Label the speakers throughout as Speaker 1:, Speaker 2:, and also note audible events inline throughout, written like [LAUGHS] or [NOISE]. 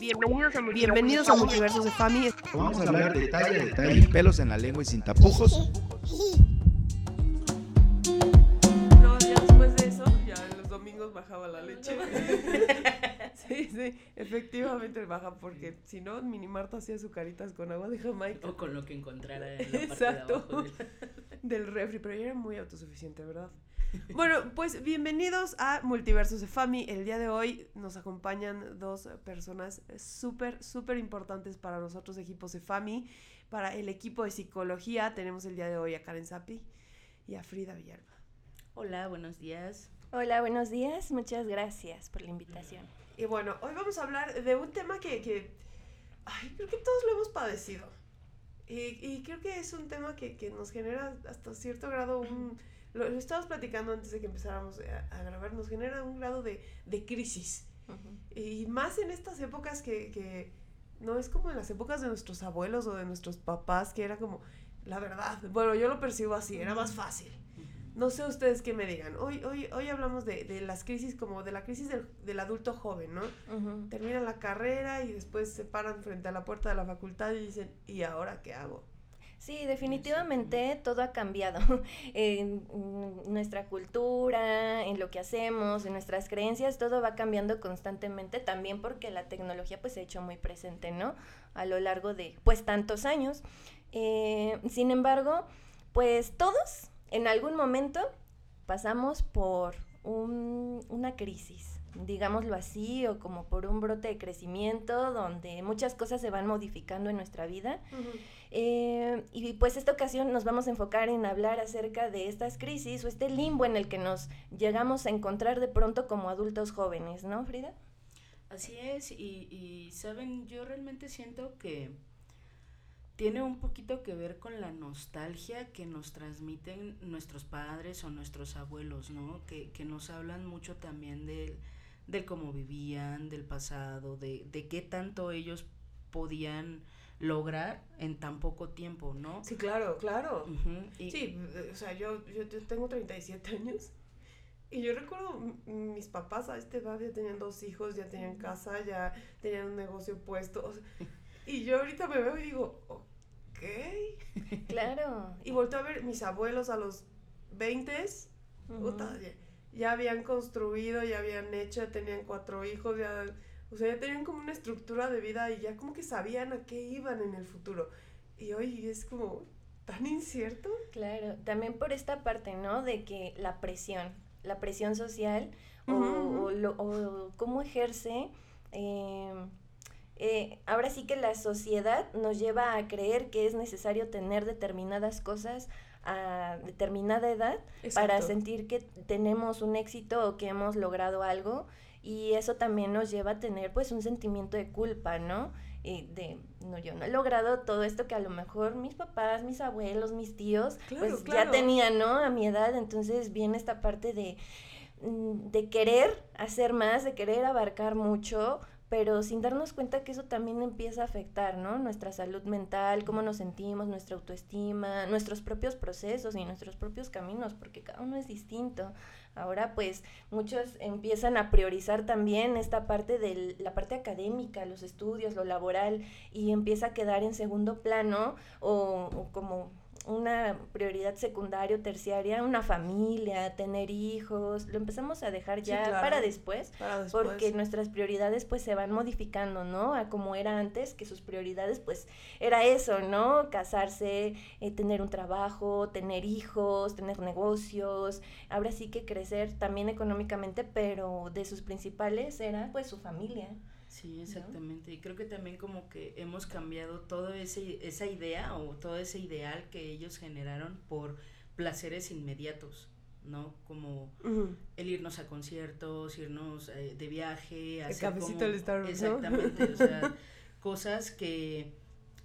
Speaker 1: Bienvenidos a, Bienvenidos a Multiversos de Fami.
Speaker 2: Vamos a hablar detalle a detalle, pelos en la lengua y sin tapujos.
Speaker 1: No, ya después de eso, ya los domingos bajaba la leche. [LAUGHS] Sí, sí, efectivamente baja, porque si no, Mini Marta hacía sus caritas con agua de Jamaica.
Speaker 3: O con lo que encontrara en la parte
Speaker 1: Exacto.
Speaker 3: de abajo del- [LAUGHS]
Speaker 1: Del refri, pero ella era muy autosuficiente, ¿verdad? [LAUGHS] Bueno, pues bienvenidos a Multiversos de Fami. El día de hoy nos acompañan dos personas súper, súper importantes para nosotros, equipos de Fami. Para el equipo de psicología tenemos el día de hoy a Karen Sapi y a Frida Villalba.
Speaker 3: Hola, buenos días.
Speaker 4: Hola, buenos días. Muchas gracias por la invitación.
Speaker 1: Y bueno, hoy vamos a hablar de un tema que, que ay, creo que todos lo hemos padecido. Y, y creo que es un tema que, que nos genera hasta cierto grado un... Lo, lo estábamos platicando antes de que empezáramos a, a grabar, nos genera un grado de, de crisis. Y más en estas épocas que, que no es como en las épocas de nuestros abuelos o de nuestros papás, que era como, la verdad, bueno, yo lo percibo así, era más fácil. No sé ustedes qué me digan. Hoy, hoy, hoy hablamos de, de las crisis, como de la crisis del, del adulto joven, ¿no?
Speaker 4: Ujú.
Speaker 1: Terminan la carrera y después se paran frente a la puerta de la facultad y dicen, ¿y ahora qué hago?
Speaker 4: Sí, definitivamente todo ha cambiado [LAUGHS] en nuestra cultura, en lo que hacemos, en nuestras creencias, todo va cambiando constantemente también porque la tecnología pues se ha hecho muy presente, ¿no? A lo largo de pues tantos años. Eh, sin embargo, pues todos en algún momento pasamos por un- una crisis, digámoslo así, o como por un brote de crecimiento donde muchas cosas se van modificando en nuestra vida. Eh, y pues esta ocasión nos vamos a enfocar en hablar acerca de estas crisis o este limbo en el que nos llegamos a encontrar de pronto como adultos jóvenes, ¿no, Frida?
Speaker 3: Así es, y, y saben, yo realmente siento que tiene un poquito que ver con la nostalgia que nos transmiten nuestros padres o nuestros abuelos, ¿no? Que, que nos hablan mucho también del, del cómo vivían, del pasado, de, de qué tanto ellos podían lograr en tan poco tiempo, ¿no?
Speaker 1: Sí, claro, claro.
Speaker 3: Ujú, y-
Speaker 1: Sí, eh, o sea, yo, yo, yo tengo 37 años y yo recuerdo mis papás a esta edad ya tenían dos hijos, ya tenían casa, ya tenían un negocio puesto. o sea, y yo ahorita me veo y digo, ok. [LAUGHS]
Speaker 4: Claro.
Speaker 1: Y volteo a ver mis abuelos a los 20, puta, ya, ya habían construido, ya habían hecho, ya tenían cuatro hijos, ya, o sea, ya tenían como una estructura de vida y ya como que sabían a qué iban en el futuro. Y hoy es como tan incierto.
Speaker 4: Claro, también por esta parte, ¿no? De que la presión, la presión social o, lo- o cómo ejerce, eh, eh, ahora sí que la sociedad nos lleva a creer que es necesario tener determinadas cosas a determinada edad para sentir que tenemos un éxito o que hemos logrado algo y eso también nos lleva a tener pues un sentimiento de culpa, ¿no? Y de, no, yo no he logrado todo esto que a lo mejor mis papás, mis abuelos, mis tíos,
Speaker 1: Claro,
Speaker 4: pues
Speaker 1: claro.
Speaker 4: ya tenían, ¿no? A mi edad, entonces viene esta parte de, mm, de querer hacer más, de querer abarcar mucho, pero sin darnos cuenta que eso también empieza a afectar, ¿no? Nuestra salud mental, cómo nos sentimos, nuestra autoestima, nuestros propios procesos y nuestros propios caminos, porque cada uno es distinto. Ahora, pues, muchos empiezan a priorizar también esta parte de la parte académica, los estudios, lo laboral, y empieza a quedar en segundo plano o, o como una prioridad secundaria o terciaria, una familia, tener hijos, lo empezamos a dejar
Speaker 1: Sí,
Speaker 4: ya
Speaker 1: claro.
Speaker 4: para después
Speaker 1: Para después.
Speaker 4: porque nuestras prioridades pues se van modificando, ¿no? A como era antes, que sus prioridades pues era eso, ¿no? Casarse, eh, tener un trabajo, tener hijos, tener negocios, ahora sí que crecer también económicamente, pero de sus principales era pues su familia.
Speaker 3: Sí, exactamente. Y creo que también como que hemos cambiado toda esa idea o todo ese ideal que ellos generaron por placeres inmediatos, ¿no? Como el irnos a conciertos, irnos eh, de viaje,
Speaker 1: El
Speaker 3: hacer
Speaker 1: cafecito
Speaker 3: como-
Speaker 1: Starbucks, ¿no?
Speaker 3: Exactamente, o sea, [LAUGHS] cosas que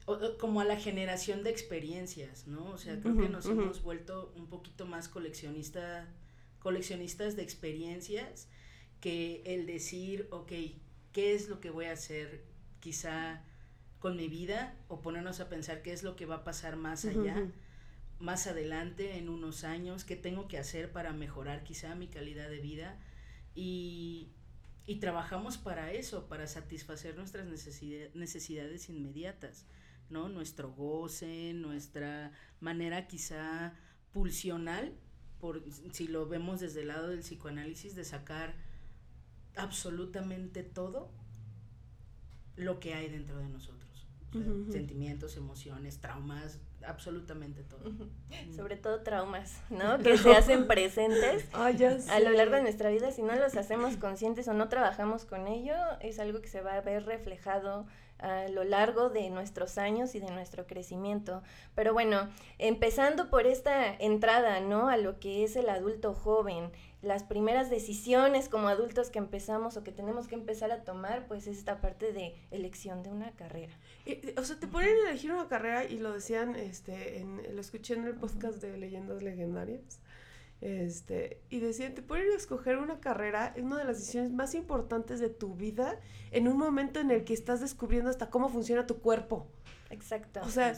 Speaker 3: o- o como a la generación de experiencias, ¿no? O sea, creo que nos hemos vuelto un poquito más coleccionista, coleccionistas de experiencias que el decir, ok, ¿qué es lo que voy a hacer quizá con mi vida? O ponernos a pensar qué es lo que va a pasar más allá, más adelante, en unos años, qué tengo que hacer para mejorar quizá mi calidad de vida. Y, y trabajamos para eso, para satisfacer nuestras necesidades inmediatas, ¿no? Nuestro goce, nuestra manera quizá pulsional, por, si lo vemos desde el lado del psicoanálisis, de sacar absolutamente todo lo que hay dentro de nosotros. Sentimientos, emociones, traumas, absolutamente todo.
Speaker 4: Sobre todo traumas, ¿no? [LAUGHS] Que se hacen presentes [LAUGHS] a lo largo de nuestra vida. Si no los hacemos conscientes o no trabajamos con ello, es algo que se va a ver reflejado a lo largo de nuestros años y de nuestro crecimiento. Pero bueno, empezando por esta entrada, ¿no? A lo que es el adulto joven, las primeras decisiones como adultos que empezamos o que tenemos que empezar a tomar, pues es esta parte de elección de una carrera.
Speaker 1: o sea, te ponen a elegir una carrera y lo decían, este, en, lo escuché en el podcast de Leyendas Legendarias, este, y decían, te ponen a escoger una carrera, es una de las decisiones más importantes de tu vida en un momento en el que estás descubriendo hasta cómo funciona tu cuerpo.
Speaker 4: Exacto.
Speaker 1: O sea,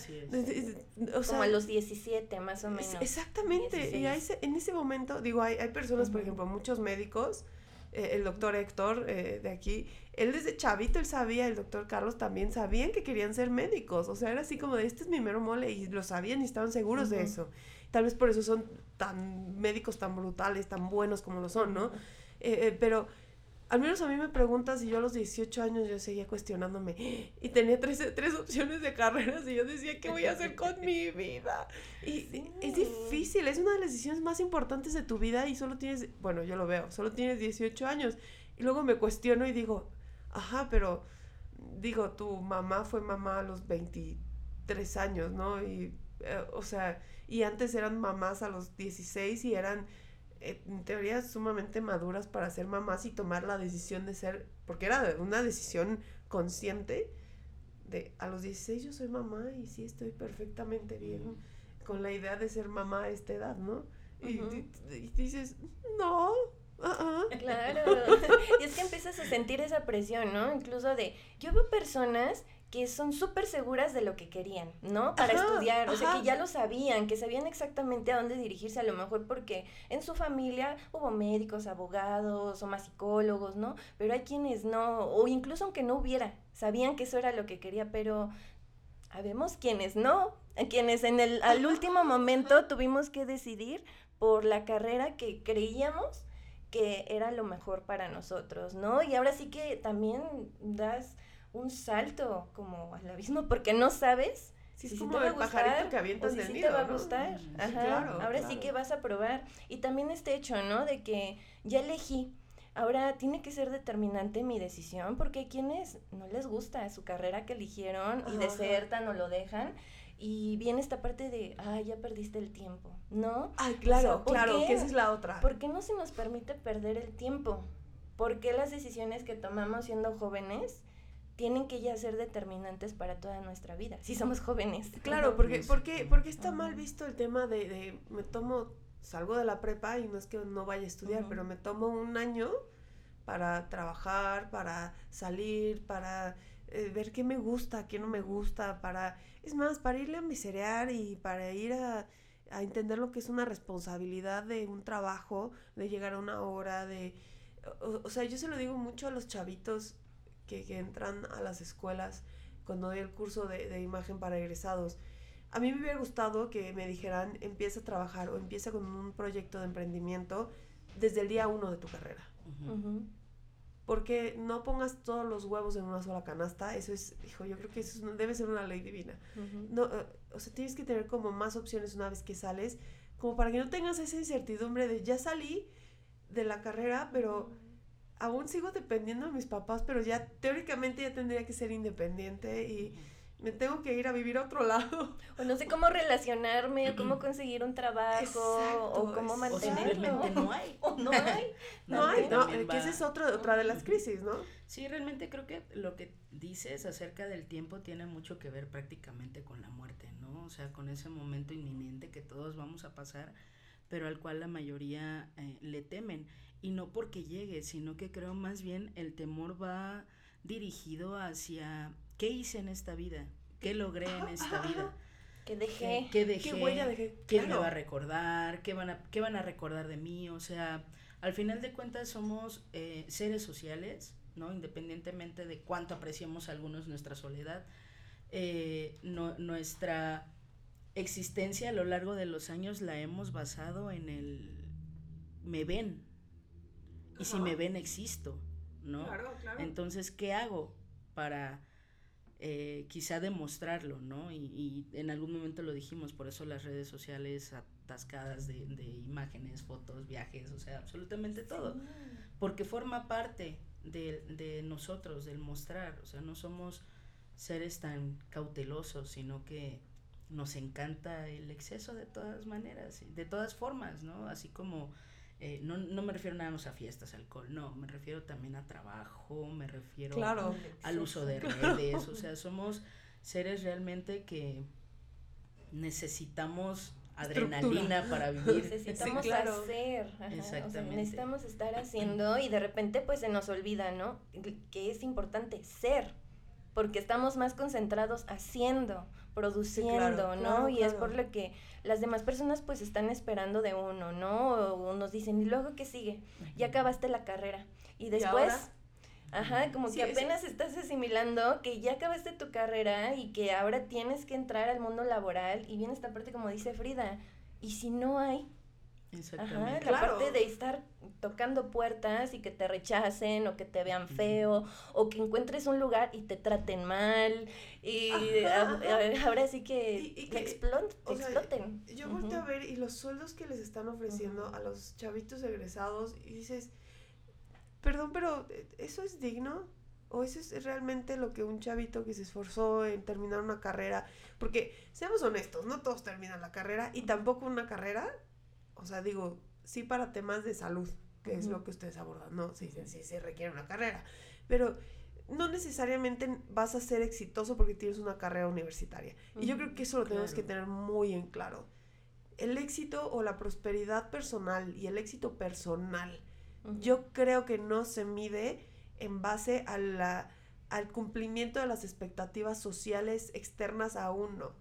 Speaker 4: como a los 17 más o menos.
Speaker 1: Exactamente. Y en ese momento, digo, hay, hay personas, por ejemplo, muchos médicos, eh, el doctor Héctor eh, de aquí, él desde chavito, él sabía, el doctor Carlos también sabían que querían ser médicos. O sea, era así como de, este es mi mero mole, y lo sabían y estaban seguros de eso. Tal vez por eso son tan médicos tan brutales, tan buenos como lo son, ¿no? Eh, pero al menos a mí me preguntas y yo a los 18 años yo seguía cuestionándome y tenía tres, tres opciones de carreras y yo decía, ¿qué voy a hacer con mi vida? Y es difícil, es una de las decisiones más importantes de tu vida y solo tienes, bueno, yo lo veo, solo tienes 18 años. Y luego me cuestiono y digo, ajá, pero digo, tu mamá fue mamá a los 23 años, ¿no? Y, eh, o sea, y antes eran mamás a los 16 y eran en teoría sumamente maduras para ser mamás y tomar la decisión de ser, porque era una decisión consciente de a los 16 yo soy mamá y sí estoy perfectamente bien con la idea de ser mamá a esta edad, ¿no? y, dices, no, [LAUGHS]
Speaker 4: Claro, [LAUGHS] y es que empiezas a sentir esa presión, ¿no? Incluso de, yo veo personas que son súper seguras de lo que querían, ¿no? Para estudiar, o sea, que ya lo sabían, que sabían exactamente a dónde dirigirse, a lo mejor porque en su familia hubo médicos, abogados o más psicólogos, ¿no? Pero hay quienes no, o incluso aunque no hubiera, sabían que eso era lo que quería, pero habemos quienes no, quienes en el al último momento tuvimos que decidir por la carrera que creíamos que era lo mejor para nosotros, ¿no? Y ahora sí que también das un salto como al abismo porque no sabes
Speaker 1: si, es como el pajarito que avientas
Speaker 4: si
Speaker 1: del
Speaker 4: sí te va a gustar. Ajá. Ahora sí que vas a probar. Y también este hecho, ¿no? De que ya elegí. Ahora tiene que ser determinante mi decisión porque hay quienes no les gusta su carrera que eligieron y desertan o lo dejan. Y viene esta parte de, ah, ya perdiste el tiempo, ¿no?
Speaker 1: Ah, claro, claro, que esa es la otra.
Speaker 4: ¿Por qué no se nos permite perder el tiempo? ¿Por qué las decisiones que tomamos siendo jóvenes tienen que ya ser determinantes para toda nuestra vida, si somos jóvenes.
Speaker 1: Claro, porque, porque, porque está mal visto el tema de, de, me tomo, salgo de la prepa y no es que no vaya a estudiar, pero me tomo un año para trabajar, para salir, para eh, ver qué me gusta, qué no me gusta, para, es más, para irle a miserear y para ir a, a entender lo que es una responsabilidad de un trabajo, de llegar a una hora, de... O, o sea, yo se lo digo mucho a los chavitos que, entran a las escuelas cuando doy el curso de, imagen para egresados. A mí me hubiera gustado que me dijeran, empieza a trabajar o empieza con un proyecto de emprendimiento desde el día uno de tu carrera. Porque no pongas todos los huevos en una sola canasta, eso es, hijo, yo creo que eso debe ser una ley divina. no, eh, o sea, tienes que tener como más opciones una vez que sales, como para que no tengas esa incertidumbre de ya salí de la carrera, pero aún sigo dependiendo de mis papás, pero ya teóricamente ya tendría que ser independiente y me tengo que ir a vivir a otro lado.
Speaker 4: O no sé cómo relacionarme, o cómo conseguir un trabajo, o cómo mantenerlo. [LAUGHS]
Speaker 3: O no hay.
Speaker 4: O no hay.
Speaker 1: no hay, no, que esa es otra, otra de las crisis, ¿no?
Speaker 3: Sí, realmente creo que lo que dices acerca del tiempo tiene mucho que ver prácticamente con la muerte, ¿no? O sea, con ese momento inminente que todos vamos a pasar, pero al cual la mayoría eh, le temen y no porque llegue, sino que creo más bien el temor va dirigido hacia qué hice en esta vida, qué logré en esta vida. [LAUGHS]
Speaker 4: ¿Qué dejé?
Speaker 3: ¿Qué, dejé? ¿Qué huella dejé? ¿Quién me va a recordar? ¿Qué van a, ¿Qué van a recordar de mí? O sea, al final de cuentas somos eh, seres sociales, ¿no? Independientemente de cuánto apreciamos algunos nuestra soledad, eh, nuestra existencia a lo largo de los años la hemos basado en el me ven. Y si me ven existo, ¿no?
Speaker 1: Claro, claro.
Speaker 3: Entonces, ¿qué hago para eh, quizá demostrarlo, ¿no? Y, en algún momento lo dijimos, por eso las redes sociales atascadas de, imágenes, fotos, viajes, o sea, absolutamente todo. Porque forma parte de, nosotros, del mostrar, o sea, no somos seres tan cautelosos, sino que nos encanta el exceso de todas maneras, de todas formas, ¿no? Así como eh, no, no, me refiero nada más a fiestas, alcohol, no, me refiero también a trabajo, me refiero al uso de redes, o [LAUGHS] sea, somos seres realmente que necesitamos adrenalina para vivir. [LAUGHS]
Speaker 4: Necesitamos hacer, Exactamente. necesitamos estar haciendo y de repente pues se nos olvida, ¿no? Que es importante ser, porque estamos más concentrados haciendo, produciendo, ¿no? y es por lo que las demás personas pues están esperando de uno, ¿no? O nos dicen, ¿y luego qué sigue? Ya acabaste la carrera. Y después... Ajá, como que apenas estás asimilando que ya acabaste tu carrera y que ahora tienes que entrar al mundo laboral y viene esta parte como dice Frida, y si no hay, Exactamente. la parte de estar tocando puertas y que te rechacen o que te vean feo o que encuentres un lugar y te traten mal y ahora sí que, exploten.
Speaker 1: yo volteo a ver y los sueldos que les están ofreciendo a los chavitos egresados y dices, perdón, pero eh, ¿eso es digno? ¿O eso es realmente lo que un chavito que se esforzó en terminar una carrera? Porque, seamos honestos, no todos terminan la carrera y tampoco una carrera o sea, digo, sí para temas de salud, que es lo que ustedes abordan, ¿no? Sí, sí, sí, se requiere una carrera, pero no necesariamente vas a ser exitoso porque tienes una carrera universitaria. Y yo creo que eso lo tenemos que tener muy en claro. El éxito o la prosperidad personal y el éxito personal, yo creo que no se mide en base a la, al cumplimiento de las expectativas sociales externas a uno.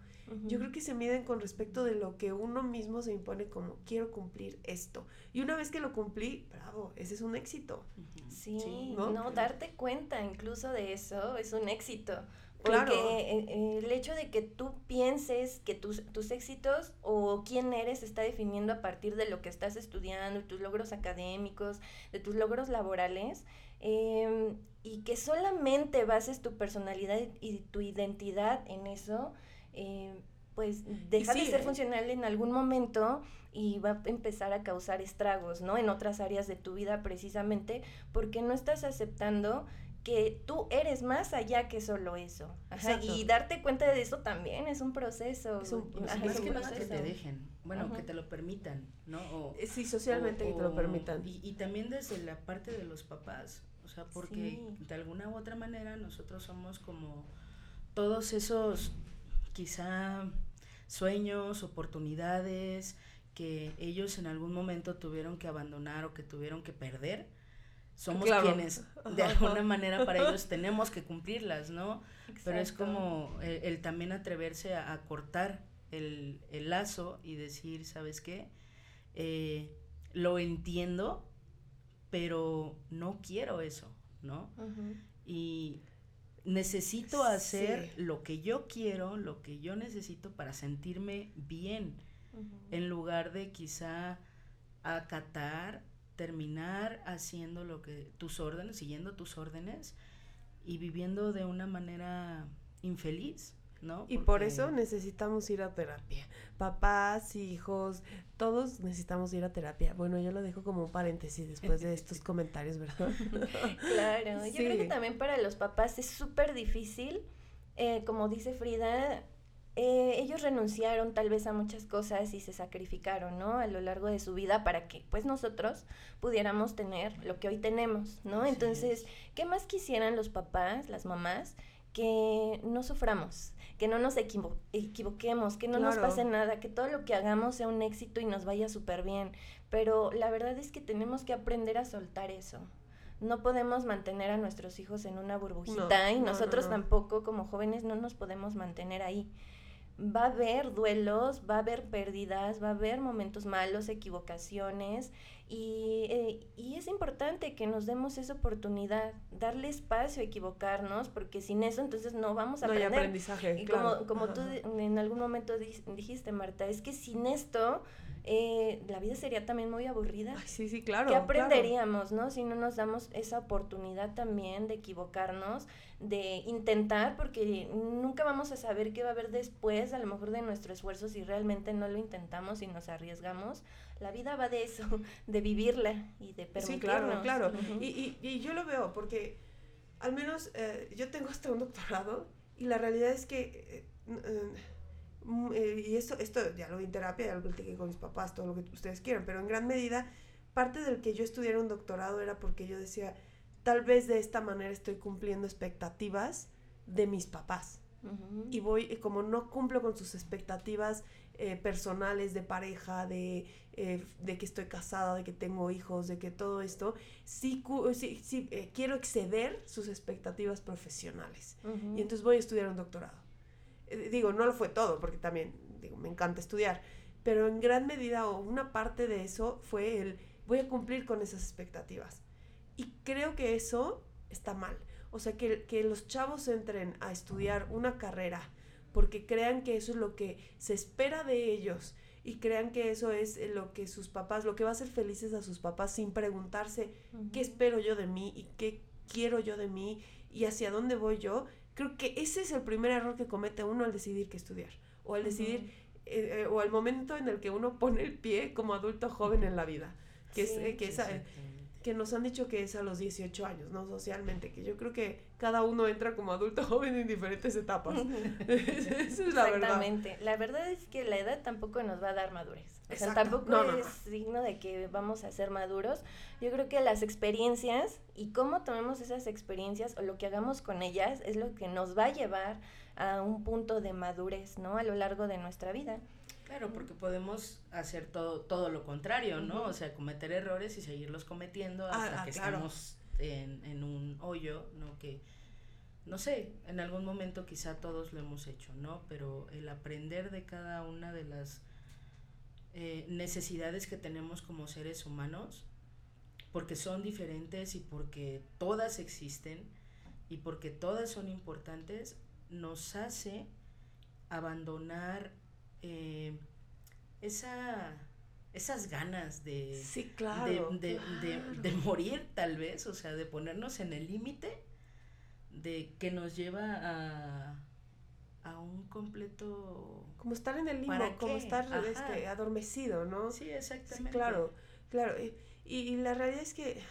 Speaker 1: Yo creo que se miden con respecto de lo que uno mismo se impone como quiero cumplir esto. Y una vez que lo cumplí, bravo, ese es un éxito.
Speaker 4: Sí, ¿no? darte cuenta incluso de eso es un éxito. Porque eh, eh, el hecho de que tú pienses que tus, tus éxitos o quién eres está definiendo a partir de lo que estás estudiando, tus logros académicos, de tus logros laborales, em, y que solamente bases tu personalidad y tu identidad en eso, eh, pues deja de ser ¿eh? funcional en algún momento y va a empezar a causar estragos, ¿no? En otras áreas de tu vida precisamente porque no estás aceptando que tú eres más allá que solo eso. y darte cuenta de eso también es un proceso. Es un,
Speaker 3: que te dejen, bueno, que te lo permitan, ¿no?
Speaker 1: Eh, sí, socialmente que te lo permitan.
Speaker 3: Y, y, también desde la parte de los papás, o sea, porque de alguna u otra manera nosotros somos como todos esos quizá sueños, oportunidades que ellos en algún momento tuvieron que abandonar o que tuvieron que perder, somos quienes de alguna manera para ellos tenemos que cumplirlas, ¿no? Pero es como el, también atreverse a, cortar el, lazo y decir, ¿sabes qué? Eh, lo entiendo, pero no quiero eso, ¿no? Y necesito hacer lo que yo quiero, lo que yo necesito para sentirme bien, en lugar de quizá acatar, terminar haciendo lo que tus órdenes, siguiendo tus órdenes y viviendo de una manera infeliz.
Speaker 1: Y por eso necesitamos ir a terapia. Papás, hijos, todos necesitamos ir a terapia. Bueno, yo lo dejo como un paréntesis después de [LAUGHS] estos comentarios, ¿verdad? [LAUGHS]
Speaker 4: claro, yo creo que también para los papás es súper difícil, eh, como dice Frida, eh, ellos renunciaron tal vez a muchas cosas y se sacrificaron, ¿no? A lo largo de su vida para que pues nosotros pudiéramos tener lo que hoy tenemos, ¿no? Entonces, ¿qué más quisieran los papás, las mamás? Que no suframos, que no nos equivoquemos, que no nos pase nada, que todo lo que hagamos sea un éxito y nos vaya súper bien. Pero la verdad es que tenemos que aprender a soltar eso. No podemos mantener a nuestros hijos en una burbujita y nosotros tampoco como jóvenes no nos podemos mantener ahí. Va a haber duelos, va a haber pérdidas, va a haber momentos malos, equivocaciones y, eh, y, es importante que nos demos esa oportunidad, darle espacio a equivocarnos, porque sin eso entonces no vamos a
Speaker 1: no
Speaker 4: aprender.
Speaker 1: Hay aprendizaje,
Speaker 4: y
Speaker 1: claro.
Speaker 4: como, como tú en algún momento dijiste, Marta, es que sin esto eh, la vida sería también muy aburrida.
Speaker 1: sí, sí, claro.
Speaker 4: ¿Qué aprenderíamos, no? Si no nos damos esa oportunidad también de equivocarnos, de intentar, porque nunca vamos a saber qué va a haber después, a lo mejor de nuestro esfuerzo, si realmente no lo intentamos y nos arriesgamos. La vida va de eso, [LAUGHS] de vivirla y de permitirnos.
Speaker 1: Sí, claro, claro. y, y, y, yo lo veo porque al menos eh, yo tengo hasta un doctorado y la realidad es que... Eh, eh, y esto, esto ya lo vi en terapia, ya lo platiqué con mis papás, todo lo que ustedes quieran, pero en gran medida, parte del que yo estudiara un doctorado era porque yo decía, tal vez de esta manera estoy cumpliendo expectativas de mis papás. Y voy, como no cumplo con sus expectativas eh, personales de pareja, de, eh, de, que estoy casada, de que tengo hijos, de que todo esto, sí, sí, sí quiero exceder sus expectativas profesionales. Y entonces voy a estudiar un doctorado. Eh, digo, no lo fue todo, porque también, digo, me encanta estudiar, pero en gran medida o una parte de eso fue el, voy a cumplir con esas expectativas. Y creo que eso está mal. O sea, que, que los chavos entren a estudiar una carrera porque crean que eso es lo que se espera de ellos y crean que eso es lo que sus papás, lo que va a hacer felices a sus papás sin preguntarse qué espero yo de mí y qué quiero yo de mí y hacia dónde voy yo, Creo que ese es el primer error que comete uno al decidir qué estudiar. O al decidir, eh, eh, o al momento en el que uno pone el pie como adulto joven en la vida. Que, es, eh, que, que nos han dicho que es a los 18 años, ¿no? Socialmente, que yo creo que cada uno entra como adulto [LAUGHS] joven en diferentes etapas. [LAUGHS] Esa es la
Speaker 4: Exactamente. La verdad es que la edad tampoco nos va a dar madurez. O sea, tampoco es signo de que vamos a ser maduros. Yo creo que las experiencias y cómo tomemos esas experiencias o lo que hagamos con ellas es lo que nos va a llevar a un punto de madurez, ¿no? A lo largo de nuestra vida.
Speaker 3: Claro, porque podemos hacer todo, todo lo contrario, ¿no? O sea, cometer errores y seguirlos cometiendo ah, hasta ah, que estamos en, en, un hoyo, ¿no? Que, no sé, en algún momento quizá todos lo hemos hecho, ¿no? Pero el aprender de cada una de las eh, necesidades que tenemos como seres humanos, porque son diferentes y porque todas existen y porque todas son importantes, nos hace abandonar eh, esa, esas ganas de, de, morir tal vez, o sea, de ponernos en el límite de que nos lleva a a un completo...
Speaker 1: Como estar en el limbo, como estar este, adormecido, ¿no?
Speaker 3: Sí, exactamente.
Speaker 1: claro, claro. Y, y, la realidad es que,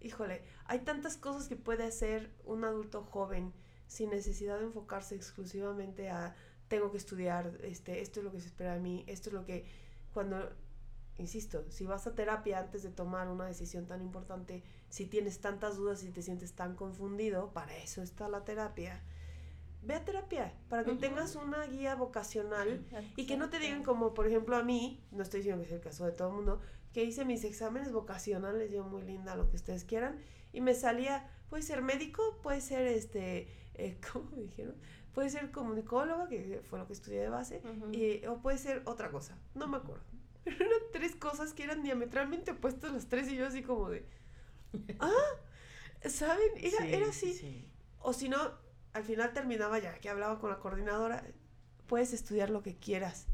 Speaker 1: híjole, hay tantas cosas que puede hacer un adulto joven sin necesidad de enfocarse exclusivamente a tengo que estudiar, este, esto es lo que se espera de mí, esto es lo que cuando insisto, si vas a terapia antes de tomar una decisión tan importante, si tienes tantas dudas y te sientes tan confundido, para eso está la terapia. Ve a terapia para que tengas una guía vocacional y que no te digan como, por ejemplo, a mí, no estoy diciendo que es el caso de todo el mundo, que hice mis exámenes vocacionales, yo muy linda, lo que ustedes quieran, y me salía, puede ser médico, puede ser este, eh, [LAUGHS] ¿cómo me dijeron? Puede ser comunicóloga, que fue lo que estudié de base, y, o puede ser otra cosa, no me acuerdo. [LAUGHS] Pero eran tres cosas que eran diametralmente opuestas las tres y yo así como de, [LAUGHS] ah, ¿saben? Era, era así. O si no, al final terminaba ya que hablaba con la coordinadora, puedes estudiar lo que quieras.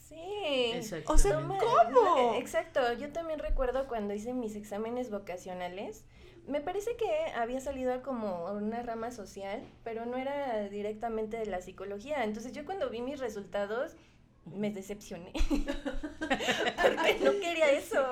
Speaker 4: Sí.
Speaker 1: Exacto. O sea, ¿cómo?
Speaker 4: Exacto. Yo también recuerdo cuando hice mis exámenes vocacionales, me parece que había salido como una rama social, pero no era directamente de la psicología. Entonces yo cuando vi mis resultados, me decepcioné. [LAUGHS] Porque no quería eso.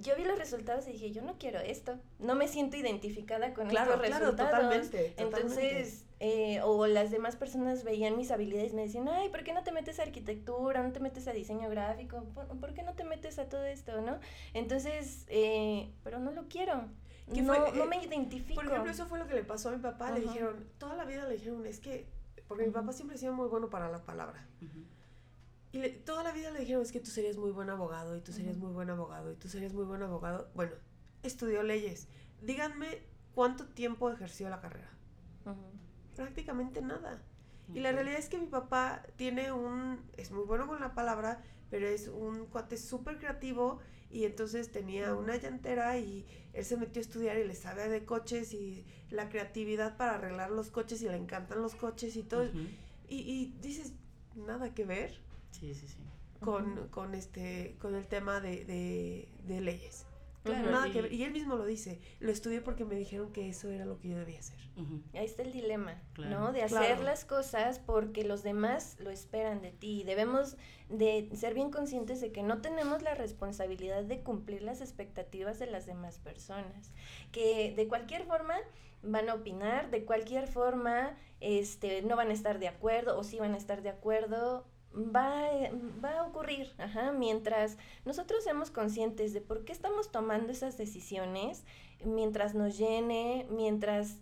Speaker 4: Yo vi los resultados y dije, yo no quiero esto. No me siento identificada con estos resultados.
Speaker 1: Totalmente,
Speaker 4: Entonces, eh, o las demás personas veían mis habilidades y me decían, ay, ¿por qué no te metes a arquitectura? ¿No te metes a diseño gráfico? ¿Por, qué no te metes a todo esto? ¿No? Entonces, eh, pero no lo quiero. No, no me identifico.
Speaker 1: Por ejemplo, eso fue lo que le pasó a mi papá. Le dijeron, toda la vida le dijeron, es que porque mi papá siempre ha sido muy bueno para la palabra. Y toda la vida le dijeron, es que tú serías muy buen abogado, y tú serías muy buen abogado, y tú serías muy buen abogado. Bueno, estudió leyes. Díganme cuánto tiempo ejerció la carrera. Prácticamente nada. Y la realidad es que mi papá tiene un, es muy bueno con la palabra, pero es un cuate súper creativo y entonces tenía una llantera y él se metió a estudiar y le sabe de coches y la creatividad para arreglar los coches y le encantan los coches y todo. y, y, dices, nada que ver
Speaker 3: sí, sí, sí.
Speaker 1: Con, con, este, con el tema de, de, de leyes. Claro, nada y... que ver. Y él mismo lo dice, lo estudié porque me dijeron que eso era lo que yo debía hacer.
Speaker 4: Ahí está el dilema, claro. ¿no? De hacer claro. las cosas porque los demás lo esperan de ti. Debemos de ser bien conscientes de que no tenemos la responsabilidad de cumplir las expectativas de las demás personas. Que de cualquier forma van a opinar, de cualquier forma este, no van a estar de acuerdo o sí van a estar de acuerdo va, va a ocurrir, ajá, mientras nosotros seamos conscientes de por qué estamos tomando esas decisiones, mientras nos llene, mientras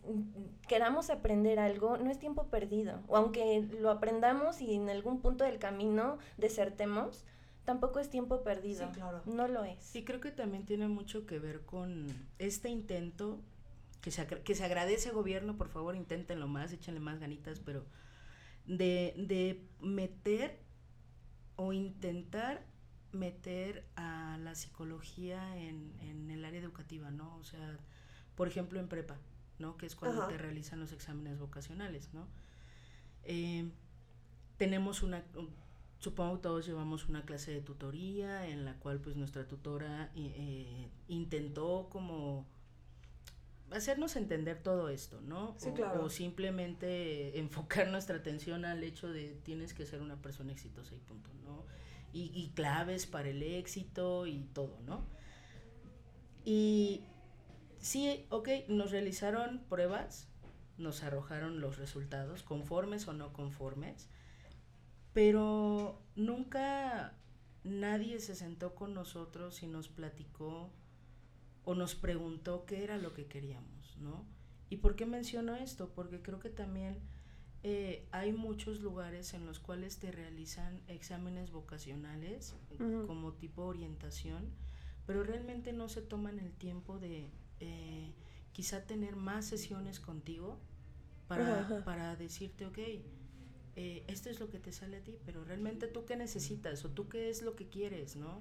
Speaker 4: queramos aprender algo, no es tiempo perdido. O aunque lo aprendamos y en algún punto del camino desertemos, tampoco es tiempo perdido.
Speaker 1: Sí, claro.
Speaker 4: No lo es.
Speaker 3: Y creo que también tiene mucho que ver con este intento que se, que se agradece gobierno, por favor, inténtenlo más, échenle más ganitas, pero de, de meter o intentar meter a la psicología en, en, el área educativa, ¿no? O sea, por ejemplo, en prepa, ¿no? Que es cuando Ajá. te realizan los exámenes vocacionales, ¿no? Eh, tenemos una, supongo todos llevamos una clase de tutoría en la cual pues nuestra tutora eh, intentó como hacernos entender todo esto, ¿no?
Speaker 1: Sí,
Speaker 3: o,
Speaker 1: claro.
Speaker 3: o, simplemente [LAUGHS] enfocar nuestra atención al hecho de tienes que ser una persona exitosa y punto, ¿no? Y, y claves para el éxito y todo, ¿no? Y sí, ok, nos realizaron pruebas, nos arrojaron los resultados, conformes o no conformes, pero nunca nadie se sentó con nosotros y nos platicó o nos preguntó qué era lo que queríamos, ¿no? ¿Y por qué menciono esto? Porque creo que también eh, hay muchos lugares en los cuales te realizan exámenes vocacionales uh -huh. como tipo orientación, pero realmente no se toman el tiempo de eh, quizá tener más sesiones contigo para, uh -huh. para decirte, ok, eh, esto es lo que te sale a ti, pero realmente tú qué necesitas o tú qué es lo que quieres, ¿no?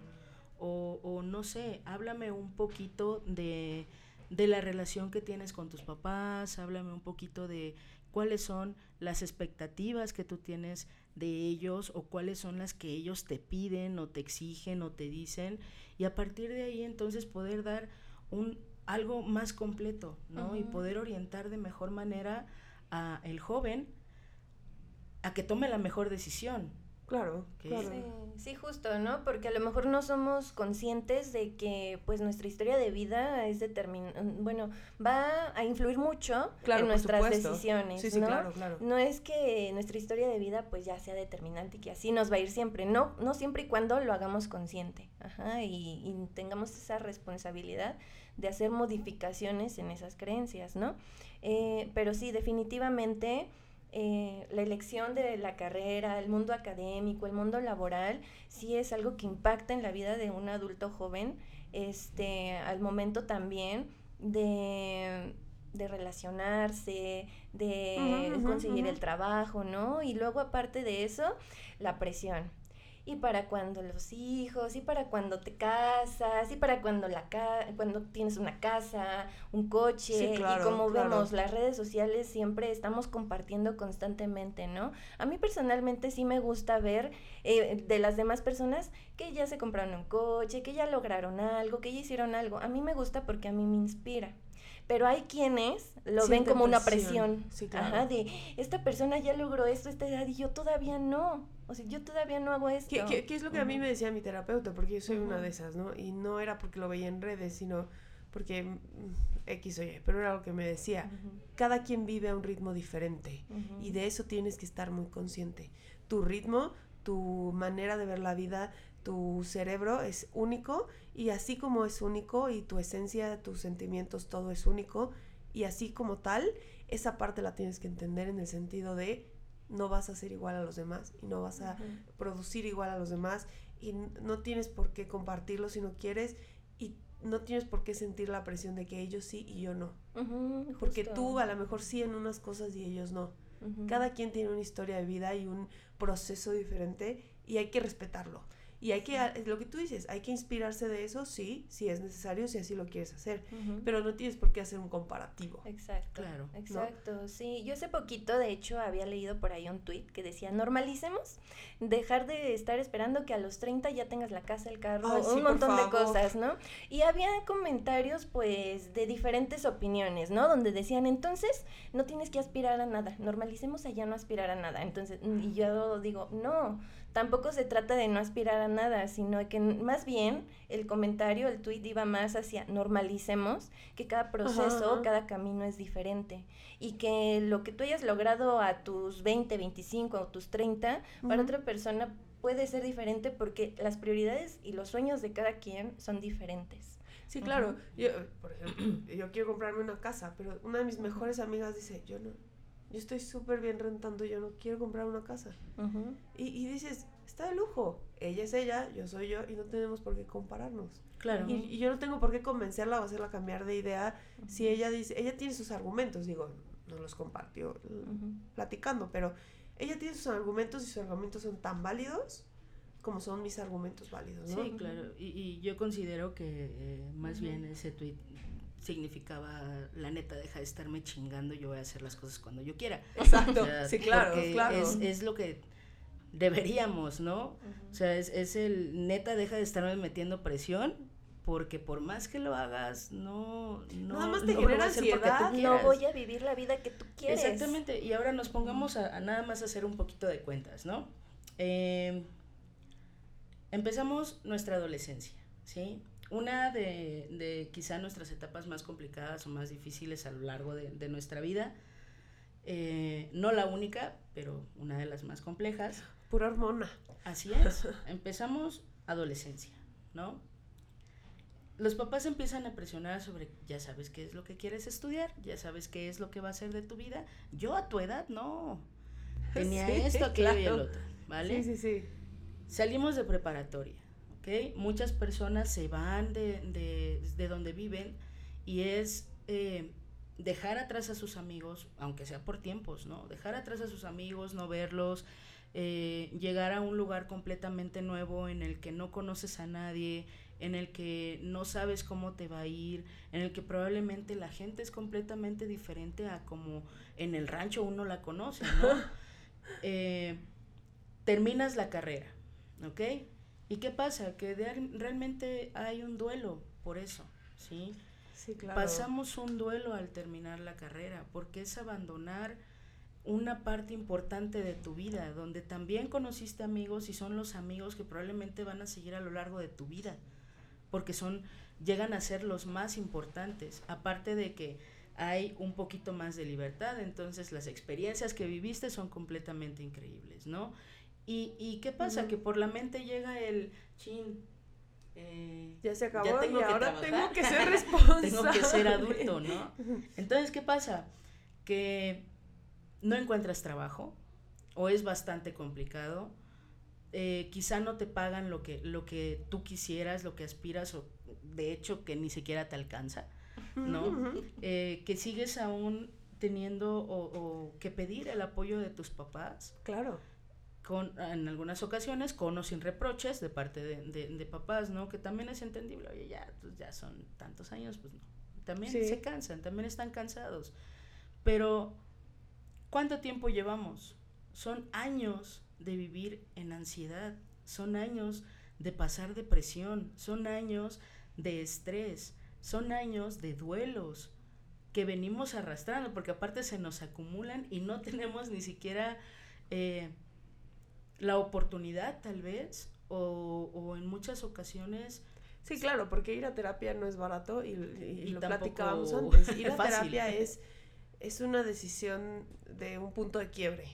Speaker 3: O, o, no sé, háblame un poquito de, de, la relación que tienes con tus papás, háblame un poquito de cuáles son las expectativas que tú tienes de ellos o cuáles son las que ellos te piden o te exigen o te dicen y a partir de ahí entonces poder dar un algo más completo, ¿no? Uh -huh. Y poder orientar de mejor manera a el joven a que tome la mejor decisión,
Speaker 1: Claro, claro.
Speaker 4: Sí, sí, justo, ¿no? Porque a lo mejor no somos conscientes de que pues nuestra historia de vida es determinada, bueno, va a influir mucho
Speaker 1: claro,
Speaker 4: en nuestras decisiones,
Speaker 1: sí, sí,
Speaker 4: ¿no?
Speaker 1: Claro, claro.
Speaker 4: No es que nuestra historia de vida pues ya sea determinante y que así nos va a ir siempre, no, no siempre y cuando lo hagamos consciente, ajá, y, y tengamos esa responsabilidad de hacer modificaciones en esas creencias, ¿no? Eh, pero sí, definitivamente eh, la elección de la carrera, el mundo académico, el mundo laboral, sí es algo que impacta en la vida de un adulto joven, este, al momento también de, de relacionarse, de uh -huh, conseguir uh -huh. el trabajo, ¿no? Y luego aparte de eso, la presión y para cuando los hijos, y para cuando te casas, y para cuando la ca cuando tienes una casa, un coche,
Speaker 1: sí, claro,
Speaker 4: y como
Speaker 1: claro.
Speaker 4: vemos, las redes sociales siempre estamos compartiendo constantemente, ¿no? A mí personalmente sí me gusta ver eh, de las demás personas que ya se compraron un coche, que ya lograron algo, que ya hicieron algo. A mí me gusta porque a mí me inspira pero hay quienes lo ven como una presión,
Speaker 1: sí, claro.
Speaker 4: Ajá, de esta persona ya logró esto a esta edad y yo todavía no, o sea, yo todavía no hago esto.
Speaker 1: ¿Qué, qué, qué es lo que uh -huh. a mí me decía mi terapeuta? Porque yo soy uh -huh. una de esas, ¿no? Y no era porque lo veía en redes, sino porque mm, X o Y, pero era lo que me decía, uh -huh. cada quien vive a un ritmo diferente y de eso tienes que estar muy consciente. Tu ritmo, tu manera de ver la vida, tu cerebro es único y así como es único y tu esencia, tus sentimientos, todo es único y así como tal, esa parte la tienes que entender en el sentido de no vas a ser igual a los demás y no vas a uh -huh. producir igual a los demás y no tienes por qué compartirlo si no quieres y no tienes por qué sentir la presión de que ellos sí y yo no.
Speaker 4: Uh -huh,
Speaker 1: Porque tú a lo mejor sí en unas cosas y ellos no. Cada quien tiene una historia de vida y un proceso diferente y hay que respetarlo. Y hay que, a- lo que tú dices, hay que inspirarse de eso, sí, si es necesario, si así lo quieres hacer. Pero no tienes por qué hacer un comparativo.
Speaker 4: Exacto.
Speaker 3: Claro.
Speaker 4: Exacto, sí. Yo hace poquito, de hecho, había leído por ahí un tweet que decía, normalicemos dejar de estar esperando que a los 30 ya tengas la casa, el carro,
Speaker 1: Ay,
Speaker 4: un montón de cosas, ¿no? Y había comentarios, pues, de diferentes opiniones, ¿no? Donde decían, entonces, no tienes que aspirar a nada, normalicemos a ya no aspirar a nada. Entonces, y yo digo, no, tampoco se trata de no aspirar a nada, sino que más bien el comentario, el tweet iba más hacia normalicemos que cada proceso,
Speaker 1: ajá.
Speaker 4: cada camino es diferente y que lo que tú hayas logrado a tus 20, 25 o tus 30, para otra persona puede ser diferente porque las prioridades y los sueños de cada quien son diferentes.
Speaker 1: Sí, claro. Yo, por ejemplo, [CLEARS THROAT] yo quiero comprarme una casa, pero una de mis mejores amigas dice, yo no, yo estoy súper bien rentando, yo no quiero comprar una casa.
Speaker 4: Ujú.
Speaker 1: Y, y dices, está de lujo. Ella es ella, yo soy yo, y no tenemos por qué compararnos.
Speaker 3: Claro.
Speaker 1: Y, y yo no tengo por qué convencerla o hacerla cambiar de idea si ella dice, ella tiene sus argumentos, digo, no los compartió l-
Speaker 4: Ujú.
Speaker 1: platicando, pero ella tiene sus argumentos y sus argumentos son tan válidos como son mis argumentos válidos, ¿no?
Speaker 3: Sí, claro. Y, y yo considero que eh, más bien ese tweet significaba, la neta, deja de estarme chingando, yo voy a hacer las cosas cuando yo quiera.
Speaker 1: Exacto,
Speaker 3: O sea,
Speaker 1: sí, claro, claro.
Speaker 3: Es, es lo que deberíamos, ¿no? O sea, es, es el neta, deja de estarme metiendo presión, porque por más que lo hagas, no. no
Speaker 1: Nada más te
Speaker 3: no
Speaker 1: genera ansiedad.
Speaker 4: No voy a vivir la vida que tú quieres.
Speaker 3: Exactamente, y ahora nos pongamos a, a nada más hacer un poquito de cuentas, ¿no? Eh, empezamos nuestra adolescencia, ¿sí? Una de, de quizá nuestras etapas más complicadas o más difíciles a lo largo de, de nuestra vida, eh, no la única, pero una de las más complejas,
Speaker 1: Pura hormona.
Speaker 3: Así es. [LAUGHS] Empezamos adolescencia, ¿no? Los papás empiezan a presionar sobre, ya sabes qué es lo que quieres estudiar, ya sabes qué es lo que va a ser de tu vida. Yo a tu edad no. [LAUGHS] Tenía
Speaker 1: Sí,
Speaker 3: esto, aquello y el
Speaker 1: claro.
Speaker 3: otro, ¿vale?
Speaker 1: Sí, sí, sí.
Speaker 3: Salimos de preparatoria, ¿ok? Muchas personas se van de, de, de donde viven y es eh, dejar atrás a sus amigos, aunque sea por tiempos, ¿no? Dejar atrás a sus amigos, no verlos, eh, llegar a un lugar completamente nuevo en el que no conoces a nadie, en el que no sabes cómo te va a ir, en el que probablemente la gente es completamente diferente a como en el rancho uno la conoce, ¿no? [LAUGHS] Eh, terminas la carrera, ¿ok? ¿Y qué pasa? Que de- realmente hay un duelo por eso, ¿sí?
Speaker 1: Sí, claro.
Speaker 3: Pasamos un duelo al terminar la carrera, porque es abandonar una parte importante de tu vida, donde también conociste amigos y son los amigos que probablemente van a seguir a lo largo de tu vida, porque son, llegan a ser los más importantes, aparte de que hay un poquito más de libertad, entonces las experiencias que viviste son completamente increíbles, ¿no? ¿Y, y qué pasa? Que por la mente llega el chin. eh,
Speaker 1: Ya se acabó
Speaker 3: ya tengo
Speaker 1: y
Speaker 3: que
Speaker 1: ahora
Speaker 3: trabajar.
Speaker 1: tengo que ser responsable. [LAUGHS]
Speaker 3: tengo que ser adulto, ¿no? [LAUGHS] Entonces, ¿qué pasa? Que no encuentras trabajo o es bastante complicado. eh, quizá no te pagan lo que, lo que tú quisieras, lo que aspiras, o de hecho que ni siquiera te alcanza, ¿no? Eh, que sigues aún teniendo o, o que pedir el apoyo de tus papás,
Speaker 1: Claro.
Speaker 3: Con, en algunas ocasiones con o sin reproches de parte de, de- de papás, ¿no? Que también es entendible, oye, ya, pues ya son tantos años, pues no. También
Speaker 1: Sí.
Speaker 3: se cansan, también están cansados. Pero, ¿cuánto tiempo llevamos? Son años de vivir en ansiedad, son años de pasar depresión, son años de estrés, son años de duelos que venimos arrastrando, porque aparte se nos acumulan y no [LAUGHS] tenemos ni siquiera eh, la oportunidad tal vez, o, o en muchas ocasiones
Speaker 1: Sí, claro, porque ir a terapia no es barato y, y
Speaker 3: Y
Speaker 1: lo platicábamos [LAUGHS] antes. Ir a
Speaker 3: fácil.
Speaker 1: terapia es, es una decisión de un punto de quiebre.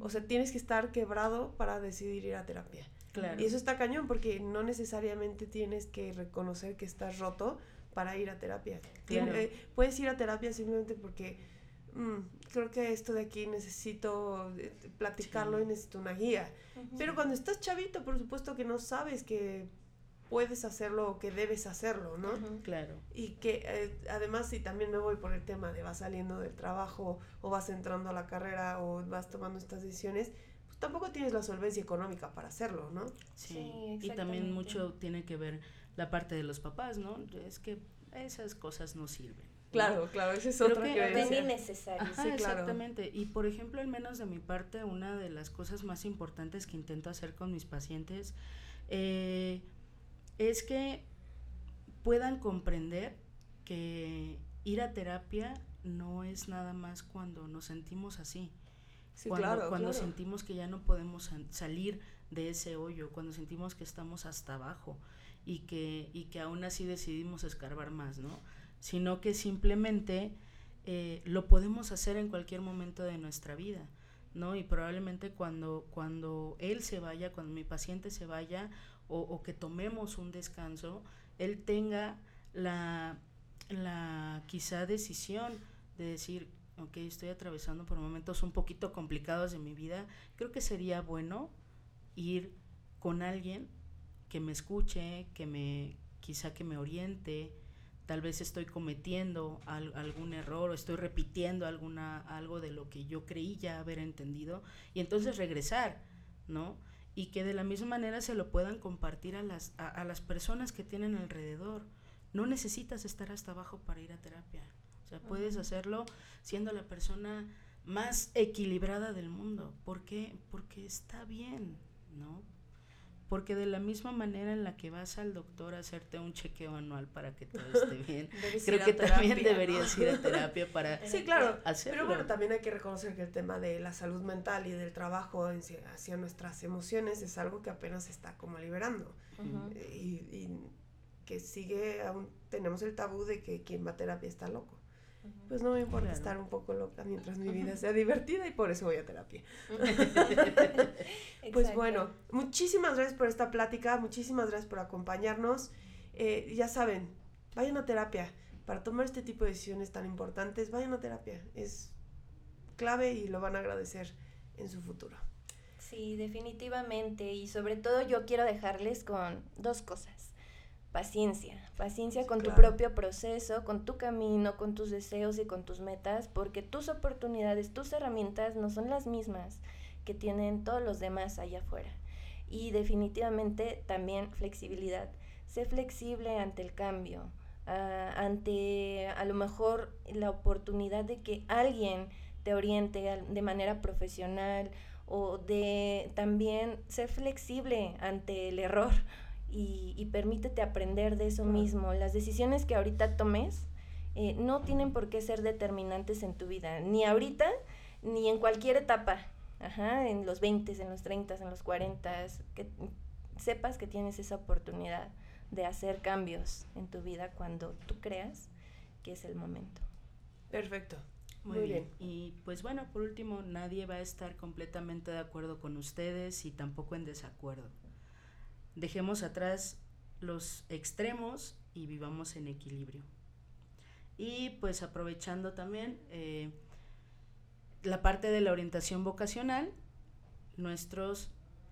Speaker 1: O sea, tienes que estar quebrado para decidir ir a terapia.
Speaker 3: claro.
Speaker 1: Y eso está cañón porque no necesariamente tienes que reconocer que estás roto para ir a terapia. Tien- eh, puedes ir a terapia simplemente porque mm, creo que esto de aquí necesito eh, platicarlo
Speaker 3: Sí.
Speaker 1: y necesito una guía. Pero cuando estás chavito, por supuesto que no sabes que puedes hacerlo o que debes hacerlo, ¿no?
Speaker 3: Claro.
Speaker 1: Y que eh, además si también me voy por el tema de vas saliendo del trabajo o vas entrando a la carrera o vas tomando estas decisiones, pues tampoco tienes la solvencia económica para hacerlo, ¿no?
Speaker 3: Sí,
Speaker 4: Sí,
Speaker 3: y también mucho tiene que ver la parte de los papás, ¿no? Es que esas cosas no sirven.
Speaker 1: Claro, claro, esa es otra
Speaker 3: que
Speaker 1: decía.
Speaker 4: innecesario.
Speaker 3: Ajá,
Speaker 1: Sí, claro.
Speaker 3: exactamente. Y por ejemplo, al menos de mi parte, una de las cosas más importantes que intento hacer con mis pacientes eh, es que puedan comprender que ir a terapia no es nada más cuando nos sentimos así.
Speaker 1: Sí,
Speaker 3: cuando
Speaker 1: claro,
Speaker 3: cuando
Speaker 1: claro.
Speaker 3: sentimos que ya no podemos salir de ese hoyo, cuando sentimos que estamos hasta abajo y que, y que aún así decidimos escarbar más, ¿no? Sino que simplemente eh, lo podemos hacer en cualquier momento de nuestra vida, ¿no? Y probablemente cuando, cuando él se vaya, cuando mi paciente se vaya o, que tomemos un descanso, él tenga la, la quizá decisión de decir, ok, estoy atravesando por momentos un poquito complicados de mi vida, creo que sería bueno ir con alguien que me escuche, que me, quizá que me oriente, tal vez estoy cometiendo al- algún error o estoy repitiendo alguna, algo de lo que yo creí ya haber entendido y entonces regresar, ¿no? Y que de la misma manera se lo puedan compartir a las, a, a las personas que tienen alrededor. No necesitas estar hasta abajo para ir a terapia. O sea, puedes hacerlo siendo la persona más equilibrada del mundo. ¿Por qué? Porque está bien, ¿no? Porque de la misma manera en la que vas al doctor a hacerte un chequeo anual para que todo esté [LAUGHS] bien, creo que también deberías ir a terapia para [LAUGHS]
Speaker 1: Sí, claro.
Speaker 3: hacerlo.
Speaker 1: Pero bueno, también hay que reconocer que el tema de la salud mental y del trabajo hacia nuestras emociones es algo que apenas se está como liberando. Eh, Y, y que sigue, aún tenemos el tabú de que quien va a terapia está loco. Pues no me importa
Speaker 3: Claro.
Speaker 1: estar un poco loca mientras mi vida sea divertida y por eso voy a terapia. [LAUGHS] Pues bueno, muchísimas gracias por esta plática, muchísimas gracias por acompañarnos. Eh, ya saben, vayan a terapia. Para tomar este tipo de decisiones tan importantes, vayan a terapia. Es clave y lo van a agradecer en su futuro.
Speaker 4: Sí, definitivamente. Y sobre todo yo quiero dejarles con dos cosas. Paciencia, paciencia con tu propio proceso, con tu camino, con tus deseos y con tus metas, porque tus oportunidades, tus herramientas no son las mismas que tienen todos los demás allá afuera. Y definitivamente también flexibilidad. Sé flexible ante el cambio, ah, ante a lo mejor la oportunidad de que alguien te oriente de manera profesional o de también ser flexible ante el error y, y permítete aprender de eso
Speaker 1: Claro.
Speaker 4: mismo. Las decisiones que ahorita tomes eh, no tienen por qué ser determinantes en tu vida, ni ahorita ni en cualquier etapa. Ajá, en los 20, en los 30, en los 40, que sepas que tienes esa oportunidad de hacer cambios en tu vida cuando tú creas que es el momento.
Speaker 1: Perfecto.
Speaker 3: Muy,
Speaker 1: Muy
Speaker 3: bien. Y pues bueno, por último, nadie va a estar completamente de acuerdo con ustedes y tampoco en desacuerdo. Dejemos atrás los extremos y vivamos en equilibrio. Y pues aprovechando también eh, la parte de la orientación vocacional, nuestros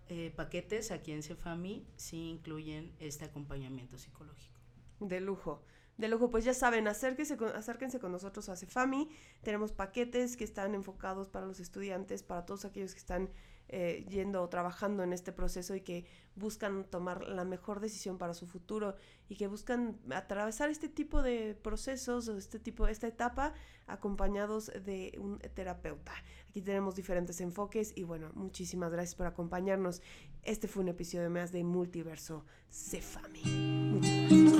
Speaker 3: eh, paquetes aquí en Cefami sí incluyen este acompañamiento psicológico.
Speaker 1: De lujo. De lujo, pues ya saben, acérquense acérquense con nosotros a Cefami. Tenemos paquetes que están enfocados para los estudiantes, para todos aquellos que están eh, yendo o trabajando en este proceso y que buscan tomar la mejor decisión para su futuro y que buscan atravesar este tipo de procesos o este tipo, esta etapa acompañados de un terapeuta. Aquí tenemos diferentes enfoques y bueno, muchísimas gracias por acompañarnos. Este fue un episodio más de Multiverso Cefami. Muchas gracias.